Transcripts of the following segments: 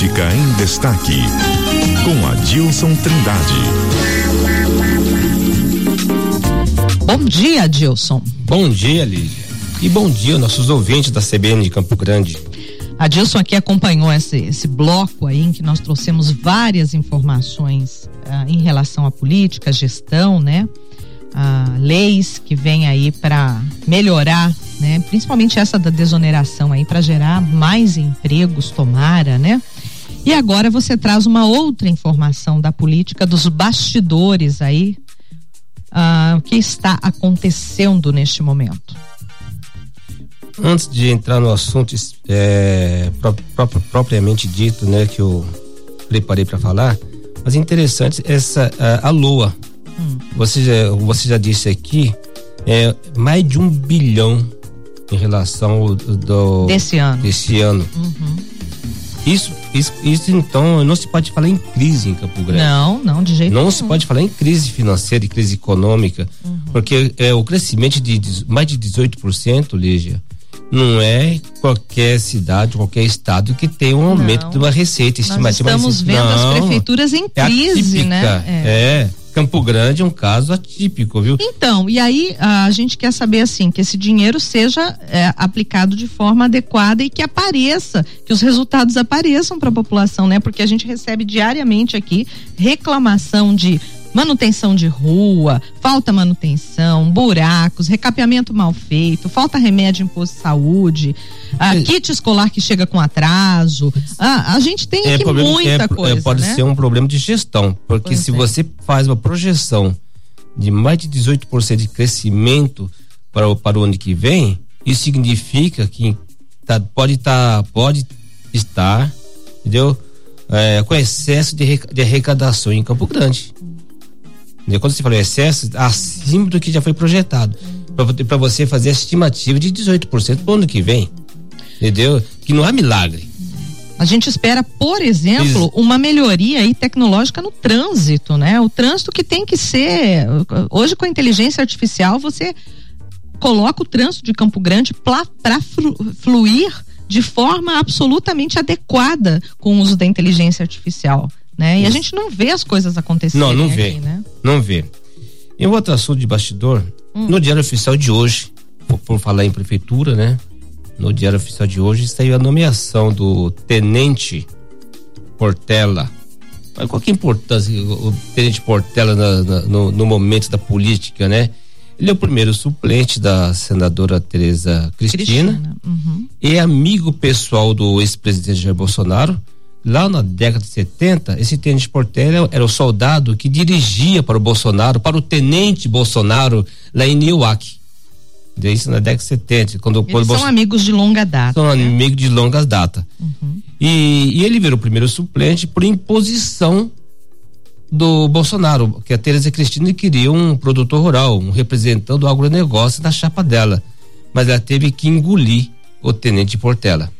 Política em Destaque, com Adilson Trindade. Bom dia, Adilson. Bom dia, Lídia. E bom dia, nossos ouvintes da CBN de Campo Grande. Adilson aqui acompanhou esse, esse bloco aí em que nós trouxemos várias informações uh, em relação à política, gestão, né? Uh, leis que vêm aí para melhorar, né? Principalmente essa da desoneração aí para gerar mais empregos, tomara, né? E agora você traz uma outra informação da política dos bastidores aí, uh, o que está acontecendo neste momento antes de entrar no assunto é, pró pró propriamente dito, né, que eu preparei para falar, mas interessante essa a, a Lua. Hum. Você já, você já disse aqui é mais de um bilhão em relação do desse ano. Desse ano. Uhum. Isso, isso, isso então não se pode falar em crise em Campo Grande. Não, não de jeito não nenhum. Não se pode falar em crise financeira e crise econômica, uhum. porque é o crescimento de, mais de 18%, Lígia, não é qualquer cidade, qualquer estado que tem um aumento não. de uma receita estimativa. Nós estamos vendo não, as prefeituras em é crise, é né? É. é. Campo Grande é um caso atípico, viu? Então, e aí a gente quer saber assim que esse dinheiro seja é, aplicado de forma adequada e que apareça, que os resultados apareçam para a população, né? Porque a gente recebe diariamente aqui reclamação de manutenção de rua, falta manutenção, buracos, recapeamento mal feito, falta remédio em posto de saúde, a é. kit escolar que chega com atraso. a gente tem é, aqui muita é, coisa. É, pode né? ser um problema de gestão, porque pois se é. você faz uma projeção de mais de 18% de crescimento para o, para o ano que vem, isso significa que tá, pode estar, tá, pode estar, entendeu? É, com excesso de, de arrecadação em Campo Grande. Quando você falou excesso, acima do que já foi projetado. Para você fazer a estimativa de 18% para o ano que vem. Entendeu? Que não há milagre. A gente espera, por exemplo, uma melhoria aí tecnológica no trânsito, né? O trânsito que tem que ser. Hoje, com a inteligência artificial, você coloca o trânsito de Campo Grande para fluir de forma absolutamente adequada com o uso da inteligência artificial né? E a gente não vê as coisas acontecendo. Não, não aqui, vê. Né? Não vê. E outro assunto de bastidor, hum. no Diário Oficial de hoje, por, por, falar em prefeitura, né? No Diário Oficial de hoje saiu a nomeação do Tenente Portela. Mas qual que é a importância o Tenente Portela na, na, no, no momento da política, né? Ele é o primeiro suplente da senadora Tereza Cristina, Cristina. Uhum. e é amigo pessoal do ex-presidente Jair Bolsonaro Lá na década de 70, esse tenente Portela era o soldado que dirigia para o Bolsonaro, para o tenente Bolsonaro, lá em Newark. Isso na década de 70. Quando, quando são amigos de longa data. São né? amigos de longas data. Uhum. E, e, ele virou o primeiro suplente por imposição do Bolsonaro, que a Tereza Cristina queria um produtor rural, um representante do agronegócio na chapa dela. Mas ela teve que engolir o tenente Portela.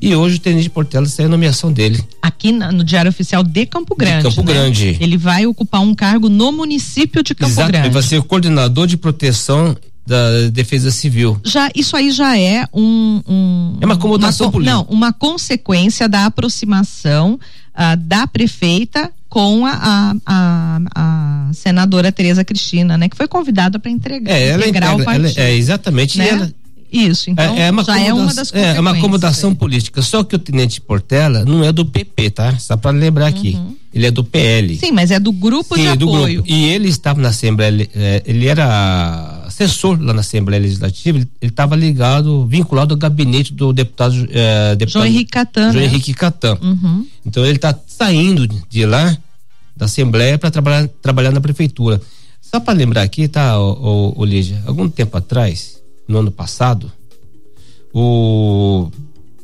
E hoje o Tenente Portela saiu a nomeação dele. Aqui na, no Diário Oficial de Campo Grande. De Campo né? Grande. Ele vai ocupar um cargo no município de Campo Exato, Grande. Ele vai ser o coordenador de proteção da Defesa Civil. Já isso aí já é um, um é uma acomodação uma, política. Não, uma consequência da aproximação uh, da prefeita com a, a, a, a, senadora Tereza Cristina, né, que foi convidada para entregar, é, ela integra, o partido. Ela, é exatamente. Né? Ela, isso, então é, é já é uma das É, é uma acomodação política. Só que o Tenente Portela não é do PP, tá? Só para lembrar aqui. Uhum. Ele é do PL. Sim, mas é do grupo Sim, de é do apoio. Grupo. E ele estava na Assembleia, é, ele era assessor lá na Assembleia Legislativa, ele estava ligado, vinculado ao gabinete do deputado, é, deputado João Henrique Catan. João né? Henrique Catan. Uhum. Então ele está saindo de lá, da Assembleia, para trabalhar, trabalhar na prefeitura. Só para lembrar aqui, tá, o, o, o Lígia, algum tempo atrás, no ano passado, o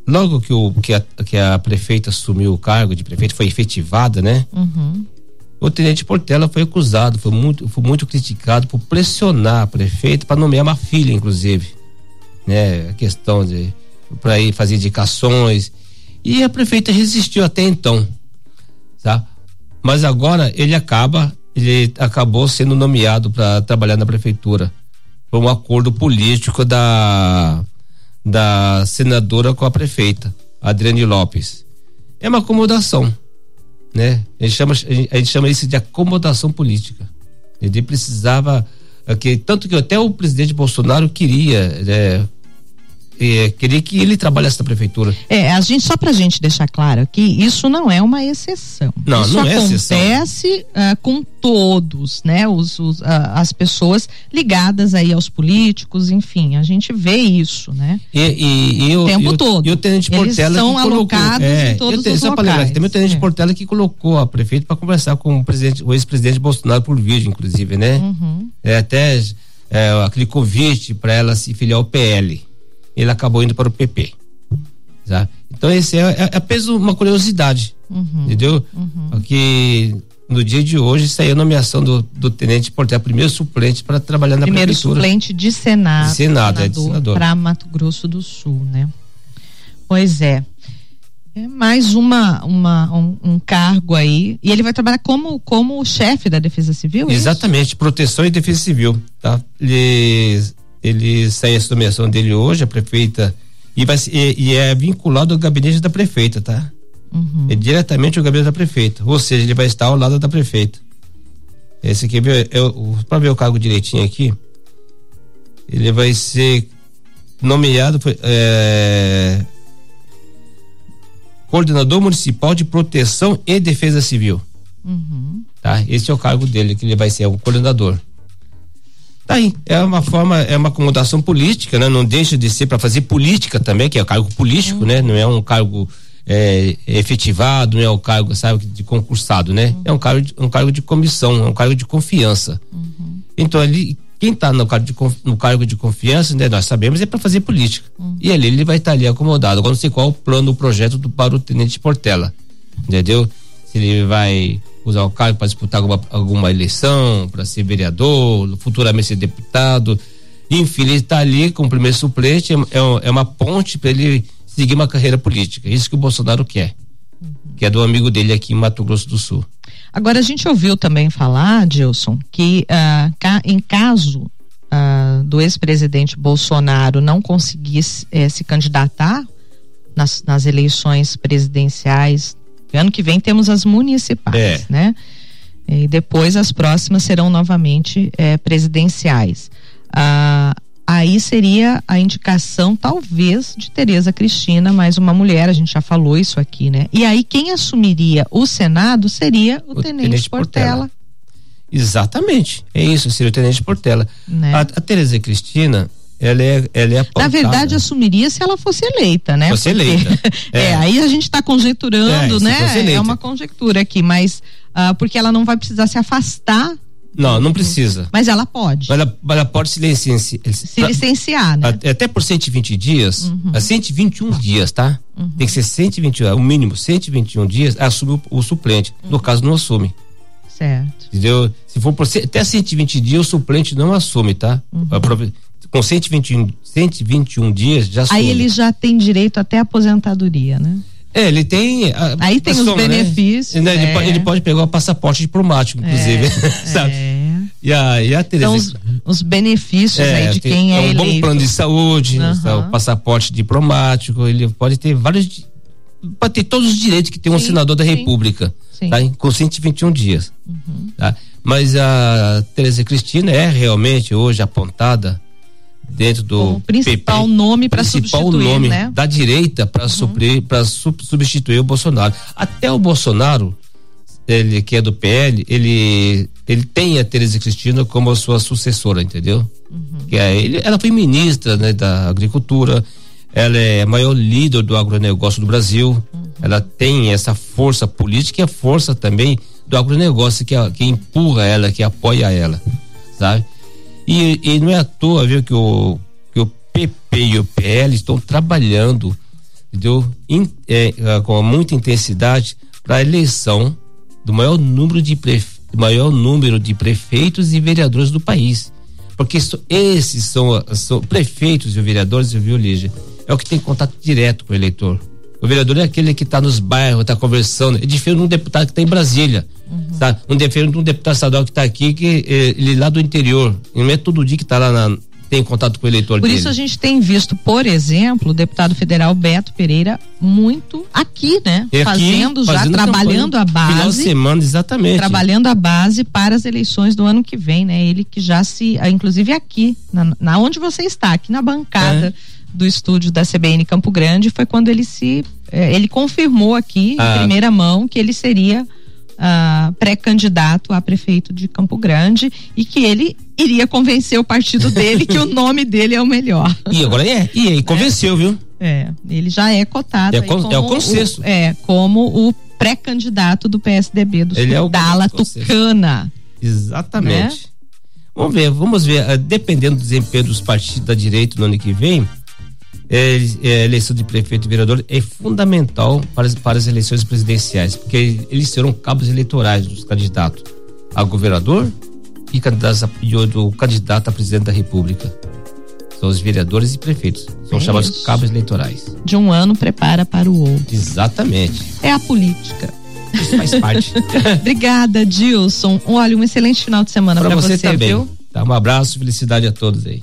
logo que, o, que, a, que a prefeita assumiu o cargo de prefeito, foi efetivada, né? Uhum. O tenente Portela foi acusado, foi muito, foi muito criticado por pressionar a prefeita para nomear uma filha, inclusive. Né? A questão de para ir fazer indicações. E a prefeita resistiu até então. Tá? Mas agora ele acaba, ele acabou sendo nomeado para trabalhar na prefeitura foi um acordo político da da senadora com a prefeita, Adriane Lopes. é uma acomodação, né? A gente chama, a gente chama isso de acomodação política. Ele precisava, que, tanto que até o presidente Bolsonaro queria, né, é, queria que ele trabalhasse na prprefeitura. É, a gente, só pra gente deixar claro que isso não é uma exceção. Não, isso não é exceção. acontece uh, com todos, né? Os, os uh, as pessoas ligadas aí aos políticos, enfim, a gente vê isso, né? E, e, e o tempo eu, todo. E o Tenente Portela Eles são alocados é, em todos eu, os só locais. Lembrar, tem o Tenente é. Portela que colocou a prefeito para conversar com o presidente, o ex-presidente Bolsonaro por vídeo, inclusive, né? Uhum. É até é, aquele convite para ela se filiar ao PL ele acabou indo para o PP. Tá? Então esse é, é, é apenas uma curiosidade, uhum, entendeu? Uhum. Porque no dia de hoje saiu a nomeação do, do tenente Portela, primeiro suplente para trabalhar na primeiro prefeitura. Primeiro suplente de Senado. De Senado, é de senador. Para Mato Grosso do Sul, né? Pois é. É mais uma, uma um, um, cargo aí e ele vai trabalhar como como chefe da Defesa Civil. É Exatamente, isso? proteção e defesa civil, tá? Ele ele sai a nomeação dele hoje, a prefeita, e, vai, e, e é vinculado ao gabinete da prefeita, tá? Uhum. É diretamente ao gabinete da prefeita, ou seja, ele vai estar ao lado da prefeita. Esse aqui, é, para ver o cargo direitinho aqui, ele vai ser nomeado é, coordenador municipal de proteção e defesa civil. Uhum. Tá? Esse é o cargo dele, que ele vai ser o coordenador. Tá aí, é uma forma, é uma acomodação política, né? Não deixa de ser para fazer política também, que é o cargo político, uhum. né? Não é um cargo é, efetivado, não é um cargo, sabe, de concursado, né? Uhum. É um cargo, de, um cargo de comissão, é um cargo de confiança. Uhum. Então ali, quem está no cargo de, no cargo de confiança, né? Nós sabemos é para fazer política. Uhum. E ali ele vai estar tá ali acomodado. Agora não sei qual o plano, o projeto do, para o tenente Portela, entendeu? Se ele vai usar o cargo para disputar alguma, alguma eleição, para ser vereador, futuramente ser deputado. Enfim, ele está ali como primeiro suplente, é, é, é uma ponte para ele seguir uma carreira política. Isso que o Bolsonaro quer, uhum. que é do amigo dele aqui em Mato Grosso do Sul. Agora, a gente ouviu também falar, Dilson, que uh, em caso uh, do ex-presidente Bolsonaro não conseguisse eh, se candidatar nas, nas eleições presidenciais Ano que vem temos as municipais, é. né? E depois as próximas serão novamente é, presidenciais. Ah, aí seria a indicação, talvez, de Tereza Cristina, mais uma mulher, a gente já falou isso aqui, né? E aí quem assumiria o Senado seria o, o Tenente, Tenente Portela. Portela. Exatamente, é isso, seria o Tenente Portela. Né? A, a Tereza Cristina, ela é, ela é apontada. Na verdade, assumiria se ela fosse eleita, né? Fosse eleita. É. é. aí a gente está conjecturando, é, né? É uma conjectura aqui, mas uh, porque ela não vai precisar se afastar não, não precisa. Mas ela pode. Ela, ela pode se licenciar. Se licenciar, né? Até por 120 dias, uhum. a 121 dias, tá? Uhum. Tem que ser 121, o mínimo 121 dias, assume o, o suplente. Uhum. No caso, não assume. Certo. Entendeu? Se for por até 120 dias, o suplente não assume, tá? Uhum com 121, 121 dias já Aí ele já tem direito até a aposentadoria, né? É, ele tem. A, Aí tem os né? benefícios. Né? Ele, é. pode, ele, pode, pegar o passaporte diplomático, inclusive. É, sabe? É. E a, e a Tereza. Então, os, os benefícios é, aí de tem, quem é, é um eleito. bom plano de saúde, uhum. o passaporte diplomático, ele pode ter vários. Pode ter todos os direitos que tem um sim, senador da sim, República. Sim. Tá? Com 121 dias. Uhum. Tá? Mas a Tereza Cristina é realmente hoje apontada dentro do o principal PP, nome para substituir, nome né? da direita para uhum. para substituir o Bolsonaro. Até o Bolsonaro, ele que é do PL, ele ele tem a Tereza Cristina como a sua sucessora, entendeu? Uhum. Que é, ele, ela foi ministra né, da Agricultura, ela é a maior líder do agronegócio do Brasil, uhum. ela tem essa força política e a força também do agronegócio que, que empurra ela, que apoia ela, sabe? E, e não é à toa, viu, que o, que o PP e o PL estão trabalhando, entendeu? In, é, é, com muita intensidade para a eleição do maior número de maior número de prefeitos e vereadores do país. Porque esses são, são prefeitos e vereadores, viu, Lígia? É o que tem contato direto com o eleitor. O vereador é aquele que está nos bairros, está conversando. É diferente de um deputado que está em Brasília. Uhum. Tá? Um diferente de um deputado estadual que está aqui, que é, ele é lá do interior. Não é todo dia que está lá na, tem contato com o eleitor Por dele. isso a gente tem visto, por exemplo, o deputado federal Beto Pereira muito aqui, né? É aqui, fazendo, já fazendo trabalhando a campanha. Final de base. semana, exatamente. Trabalhando a base para as eleições do ano que vem, né? Ele que já se, ah, inclusive aqui, na, na onde você está, aqui na bancada É. do estúdio da CBN Campo Grande, foi quando ele se, eh, ele confirmou aqui Ah. em primeira mão que ele seria ah, pré-candidato a prefeito de Campo Grande e que ele iria convencer o partido dele que o nome dele é o melhor. E agora é. E aí, convenceu, viu? É, ele já é cotado. É como é o consenso. é, como o pré-candidato do PSDB do Ele é o Dala. Tucana. Exatamente. Né? Vamos ver, vamos ver. ah, Dependendo do desempenho dos partidos da direita no ano que vem, é, é, a eleição de prefeito e vereador é fundamental para as, para as eleições presidenciais, porque eles serão cabos eleitorais dos candidatos a governador e, candidatos a, e o do candidato a presidente da república. São os vereadores e prefeitos. São É chamados isso. cabos eleitorais. De um ano prepara para o outro. Exatamente. É a política. Isso faz parte. Obrigada, Dilson. Olha, um excelente final de semana para você, você, também. viu? Tá, um abraço, felicidade a todos aí.